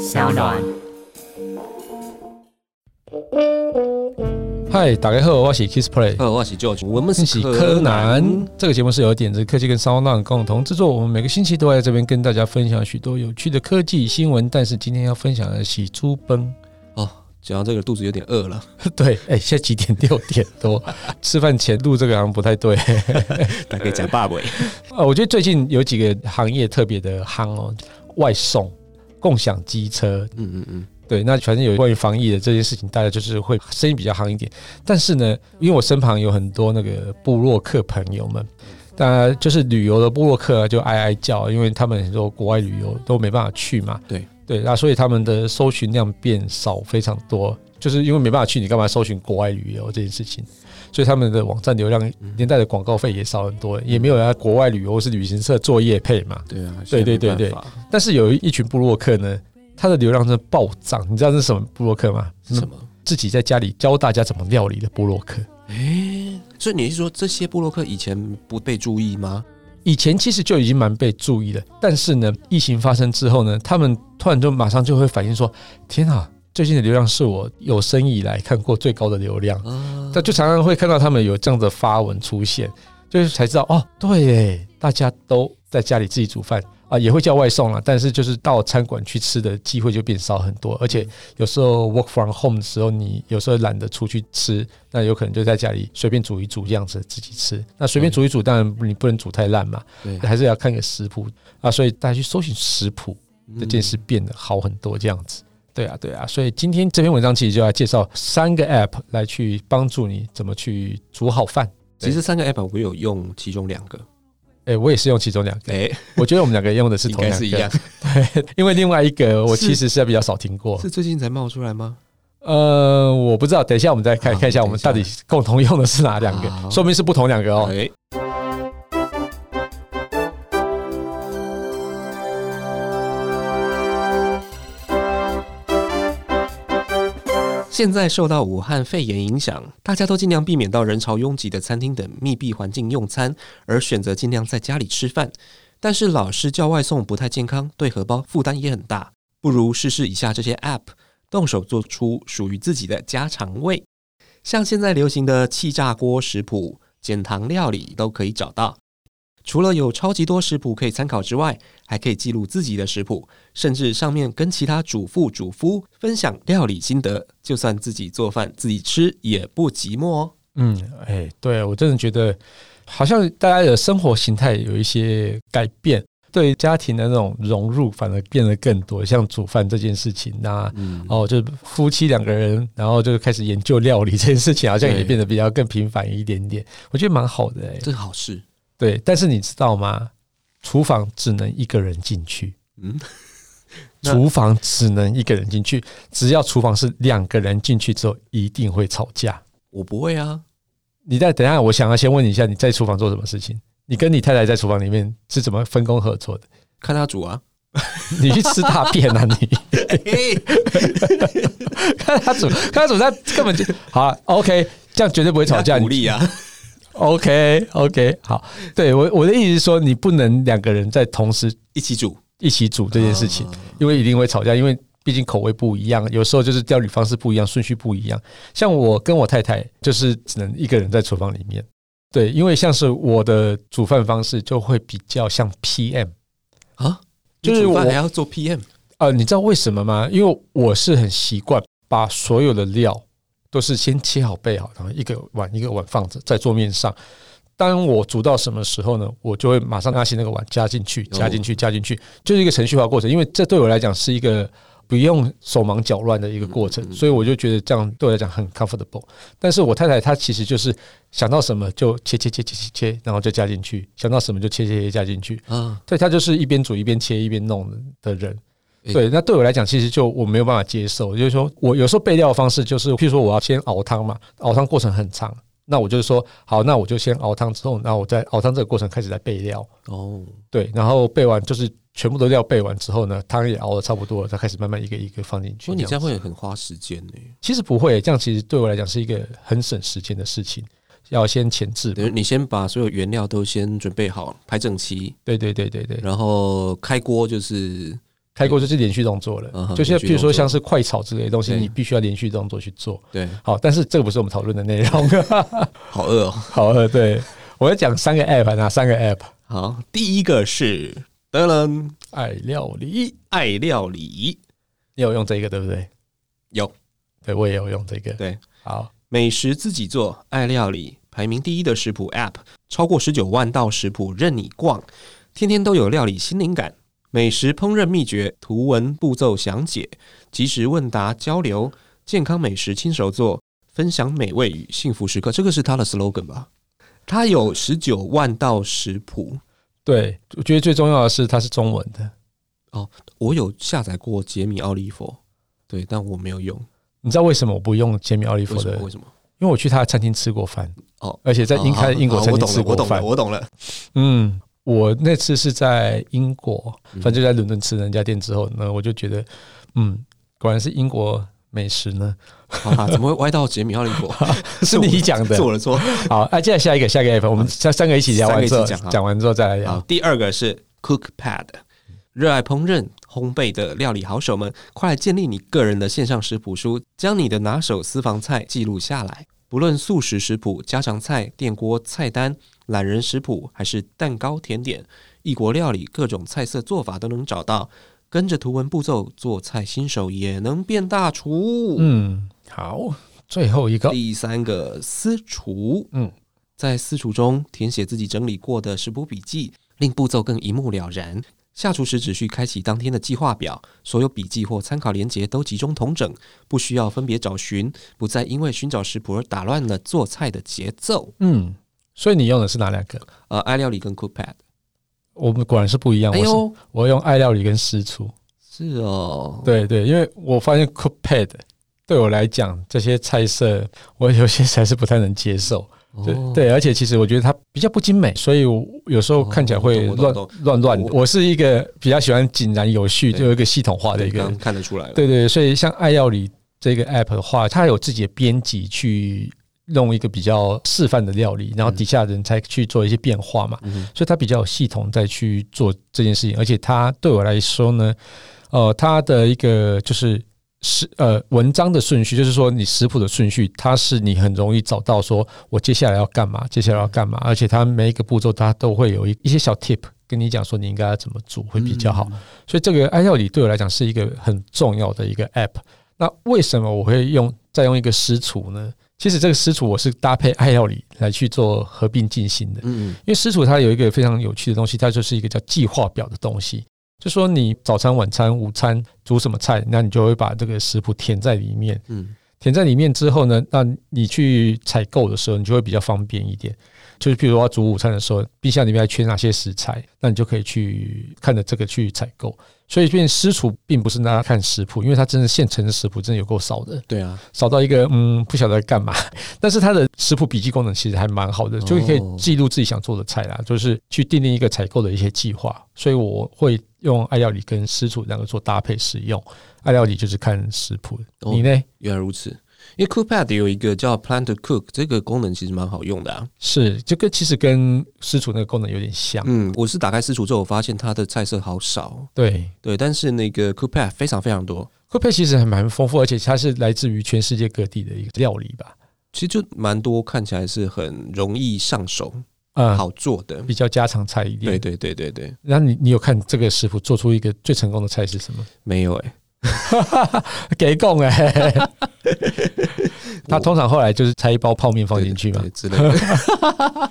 小暖。嗨，大家好，我是 Kiss Play。呃，我是 George，我们是是柯南。这个节目是由点子科技跟骚浪共同制作。我们每个星期都会在这边跟大家分享许多有趣的科技新闻。但是今天要分享的是猪崩。哦，讲到这个肚子有点饿了。对，哎，现在几点？六点多。吃饭前录这个好像不太对。大概讲爸尾。呃，我觉得最近有几个行业特别的夯哦，外送、共享机车。嗯嗯嗯。对，那反正有关于防疫的这件事情，大家就是会声音比较夯一点。但是呢，因为我身旁有很多那个布洛克朋友们，当然就是旅游的布洛克就哀哀叫，因为他们很多国外旅游都没办法去嘛。对对，那所以他们的搜寻量变少非常多，就是因为没办法去，你干嘛搜寻国外旅游这件事情？所以他们的网站流量连带的广告费也少很多，也没有在国外旅游是旅行社作业配嘛。对啊，对对对对。但是有一群布洛克呢。他的流量真的暴涨，你知道是什么布洛克吗？什么？自己在家里教大家怎么料理的布洛克。诶，所以你是说这些布洛克以前不被注意吗？以前其实就已经蛮被注意了，但是呢，疫情发生之后呢，他们突然就马上就会反应说：“天啊，最近的流量是我有生以来看过最高的流量。”那就常常会看到他们有这样的发文出现，就是才知道哦，对，大家都在家里自己煮饭。啊，也会叫外送了，但是就是到餐馆去吃的机会就变少很多，而且有时候 work from home 的时候，你有时候懒得出去吃，那有可能就在家里随便煮一煮这样子自己吃。那随便煮一煮，当然你不能煮太烂嘛，还是要看个食谱啊。所以大家去搜寻食谱这件事变得好很多这样子。对啊，对啊。所以今天这篇文章其实就要介绍三个 app 来去帮助你怎么去煮好饭。其实三个 app 我有用其中两个。哎，我也是用其中两个。哎，我觉得我们两个用的是同样一样。对，因为另外一个我其实是比较少听过，是最近才冒出来吗？呃，我不知道，等一下我们再看看一下，我们到底共同用的是哪两个？说明是不同两个哦。现在受到武汉肺炎影响，大家都尽量避免到人潮拥挤的餐厅等密闭环境用餐，而选择尽量在家里吃饭。但是老是叫外送不太健康，对荷包负担也很大。不如试试以下这些 App，动手做出属于自己的家常味。像现在流行的气炸锅食谱、减糖料理都可以找到。除了有超级多食谱可以参考之外，还可以记录自己的食谱，甚至上面跟其他主妇、主夫分享料理心得。就算自己做饭自己吃也不寂寞哦。嗯，哎，对我真的觉得，好像大家的生活形态有一些改变，对家庭的那种融入反而变得更多。像煮饭这件事情，那哦，就夫妻两个人，然后就开始研究料理这件事情，好像也变得比较更频繁一点点。我觉得蛮好的，哎，这是好事。对，但是你知道吗？厨房只能一个人进去。嗯，厨房只能一个人进去，只要厨房是两个人进去之后，一定会吵架。我不会啊。你再等下，我想要先问你一下，你在厨房做什么事情？你跟你太太在厨房里面是怎么分工合作的？看他煮啊。你去吃大便啊！你 看他煮，看他煮，他根本就好。OK，这样绝对不会吵架。鼓励啊。OK，OK，好，对我我的意思是说，你不能两个人在同时一起煮一起煮这件事情，因为一定会吵架，因为毕竟口味不一样，有时候就是料理方式不一样，顺序不一样。像我跟我太太就是只能一个人在厨房里面，对，因为像是我的煮饭方式就会比较像 PM 啊，就是我还要做 PM 啊，你知道为什么吗？因为我是很习惯把所有的料。都是先切好备好，然后一个碗一个碗放着在桌面上。当我煮到什么时候呢？我就会马上拿起那个碗加进去，加进去，加进去，就是一个程序化过程。因为这对我来讲是一个不用手忙脚乱的一个过程，所以我就觉得这样对我来讲很 comfortable。但是我太太她其实就是想到什么就切切切切切切，然后就加进去；想到什么就切切切加进去。嗯，对，她就是一边煮一边切一边弄的的人。对，那对我来讲，其实就我没有办法接受，就是说我有时候备料的方式，就是譬如说我要先熬汤嘛，熬汤过程很长，那我就是说好，那我就先熬汤之后，然后我在熬汤这个过程开始在备料。哦，对，然后备完就是全部都料备完之后呢，汤也熬的差不多了，再开始慢慢一个一个放进去。说你这样会很花时间呢？其实不会，这样其实对我来讲是一个很省时间的事情。要先前置，等于你先把所有原料都先准备好，排整齐。对对对对对，然后开锅就是。开锅就是连续动作了，嗯就是连续动作譬如说像是快炒之类的东西，你必须要连续动作去做。对，好，但是这个不是我们讨论的内容。好饿哦。好，饿，对，我要讲三个 app，哪三个 app？好，第一个是噔噔爱料理，爱料理，你有用这个对不对？有对，我也有用这个。对好，美食自己做，爱料理排名第一的食谱 App，超过十九万道食谱任你逛，天天都有料理新灵感，美食烹饪秘诀、图文步骤详解，即时问答交流，健康美食亲手做，分享美味与幸福时刻。这个是它的 slogan 吧？它有十九万道食谱，对，我觉得最重要的是它是中文的。哦我有下载过杰米奥利佛，对，但我没有用。你知道为什么我不用杰米奥利佛的为什么？？因为我去他的餐厅吃过饭，哦，而且在英开英国餐厅好我懂了，吃过饭我懂了，。我懂了。嗯，我那次是在英国，嗯反正就在伦敦吃人家店之后呢，我就觉得，嗯，果然是英国美食呢，好啦，怎么会歪到杰米奥利国？是你讲的是。我的错。好，啊，接下来下一个下一个 app，我们三三个一起聊讲好讲完之后再来聊。，第二个是 CookPad，热爱烹饪、烘焙的料理好手们，快来建立你个人的线上食谱书，将你的拿手私房菜记录下来。不论素食食谱、家常菜、电锅菜单、懒人食谱，还是蛋糕、甜点、异国料理，各种菜色做法都能找到。跟着图文步骤做菜，新手也能变大厨。嗯，好，最后一个，第三个私厨，嗯，在私厨中填写自己整理过的食谱笔记，令步骤更一目了然。下厨时只需开启当天的计划表，所有笔记或参考连结都集中统整，不需要分别找寻，不再因为寻找食谱而打乱了做菜的节奏。嗯，所以你用的是哪两个？呃，爱料理跟 CookPad，我们果然是不一样。我是哎呦，我用爱料理跟私厨。是哦，对对，因为我发现 Cookpad 对我来讲，这些菜色我有些还是不太能接受。对哦，对，而且其实我觉得它比较不精美，所以我有时候看起来会乱乱乱的。我我是一个比较喜欢井然有序，就有一个系统化的一个看得出来了。对对，所以像爱料理这个 app 的话，它有自己的编辑去弄一个比较示范的料理，然后底下人才去做一些变化嘛，嗯所以它比较有系统再去做这件事情，而且它对我来说呢，呃，它的一个就是。是呃，文章的顺序就是说，你食谱的顺序，它是你很容易找到，说我接下来要干嘛，接下来要干嘛，而且它每一个步骤它都会有一一些小 tip 跟你讲说你应该要怎么做会比较好。所以这个爱料理对我来讲是一个很重要的一个 app。那为什么我会用再用一个私厨呢？其实这个私厨我是搭配爱料理来去做合并进行的，嗯因为私厨它有一个非常有趣的东西，它就是一个叫计划表的东西。就说你早餐、晚餐、午餐煮什么菜，那你就会把这个食谱填在里面。嗯填在里面之后呢，那你去采购的时候，你就会比较方便一点。就是譬如说煮午餐的时候，冰箱里面还缺哪些食材，那你就可以去看着这个去采购。所以，变私厨并不是大家看食谱，因为它真的现成的食谱真的有够少的，对啊，少到一个嗯不晓得干嘛。但是它的食谱笔记功能其实还蛮好的，就可以记录自己想做的菜啦，就是去订定一个采购的一些计划。所以我会用爱料理跟私厨两个做搭配使用。爱料理就是看食谱，哦你呢？原来如此。因为 CookPad 有一个叫 Plan to Cook，这个功能其实蛮好用的啊。是，就跟其实跟私厨那个功能有点像。嗯，我是打开私厨之后，我发现它的菜色好少，对对，但是那个 CookPad 非常非常多，，Cookpad 其实还蛮丰富，而且它是来自于全世界各地的一个料理吧。其实就蛮多，看起来是很容易上手、嗯，好做的。比较家常菜一点。对对对对对，然后你你有看这个师傅做出一个最成功的菜是什么？没有哎、给供哎，他通常后来就是拆一包泡面放进去嘛之类的。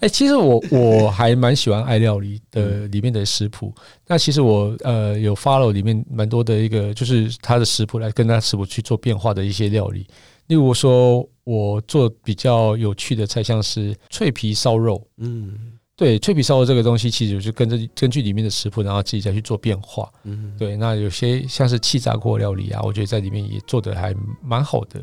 哎、其实我我还蛮喜欢爱料理的里面的食谱。那其实我呃有 follow 里面蛮多的一个，就是他的食谱来跟他食谱去做变化的一些料理。例如说，我做比较有趣的菜，像是脆皮烧肉。嗯对，脆皮烧肉这个东西，其实就是跟着根据里面的食谱，然后自己再去做变化。嗯，对，那有些像是气炸锅料理啊，我觉得在里面也做的还蛮好的。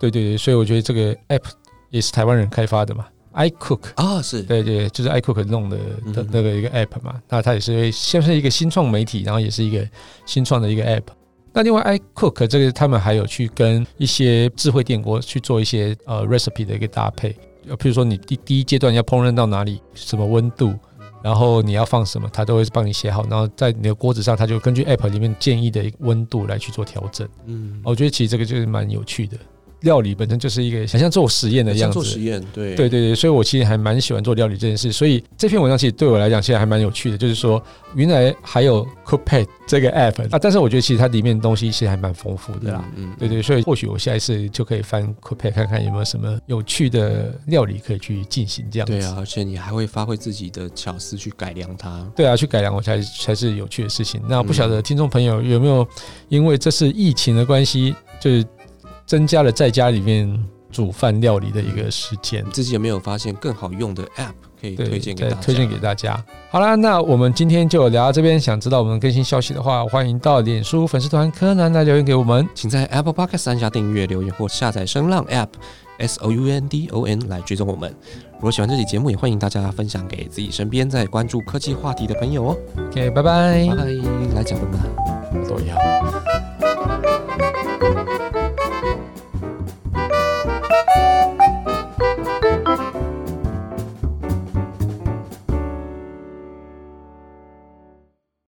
对对对，所以我觉得这个 app 也是台湾人开发的嘛，iCook。啊是，对对，就是 iCook 弄的的嗯那个一个 app 嘛，那它也是像是一个新创媒体，然后也是一个新创的一个 app。那另外 iCook 这个他们还有去跟一些智慧电锅去做一些呃 recipe 的一个搭配，呃，譬如说你第第一阶段要烹饪到哪里，什么温度，然然后你要放什么，它都会帮你写好，然后在你的锅子上，它就根据 app 里面建议的温度来去做调整。嗯，我觉得其实这个就是蛮有趣的。料理本身就是一个很像做实验的样子，做实验，对对对对，所以我其实还蛮喜欢做料理这件事。所以这篇文章其实对我来讲，其实还蛮有趣的，就是说原来还有 Cookpad 这个 app 啊，但是我觉得其实它里面的东西其实还蛮丰富的啦。嗯，对对，所以或许我下一次就可以翻 Cookpad 看看有没有什么有趣的料理可以去进行这样子。对啊，而且你还会发挥自己的巧思去改良它。对啊，去改良我才才是有趣的事情。那不晓得听众朋友有没有因为这是疫情的关系，就是增加了在家里面煮饭料理的一个时间。自己有没有发现更好用的 App 可以，推荐给大家？推荐给大家。好啦，那我们今天就聊到这边。想知道我们更新消息的话，欢迎到脸书粉丝团柯南来留言给我们。请在 Apple Podcast 按下订阅、留言或下载声浪 App S O U N D O N 来追踪我们。如果喜欢这期节目，也欢迎大家分享给自己身边在关注科技话题的朋友哦。OK，拜拜拜。拜，来讲吧。都一样。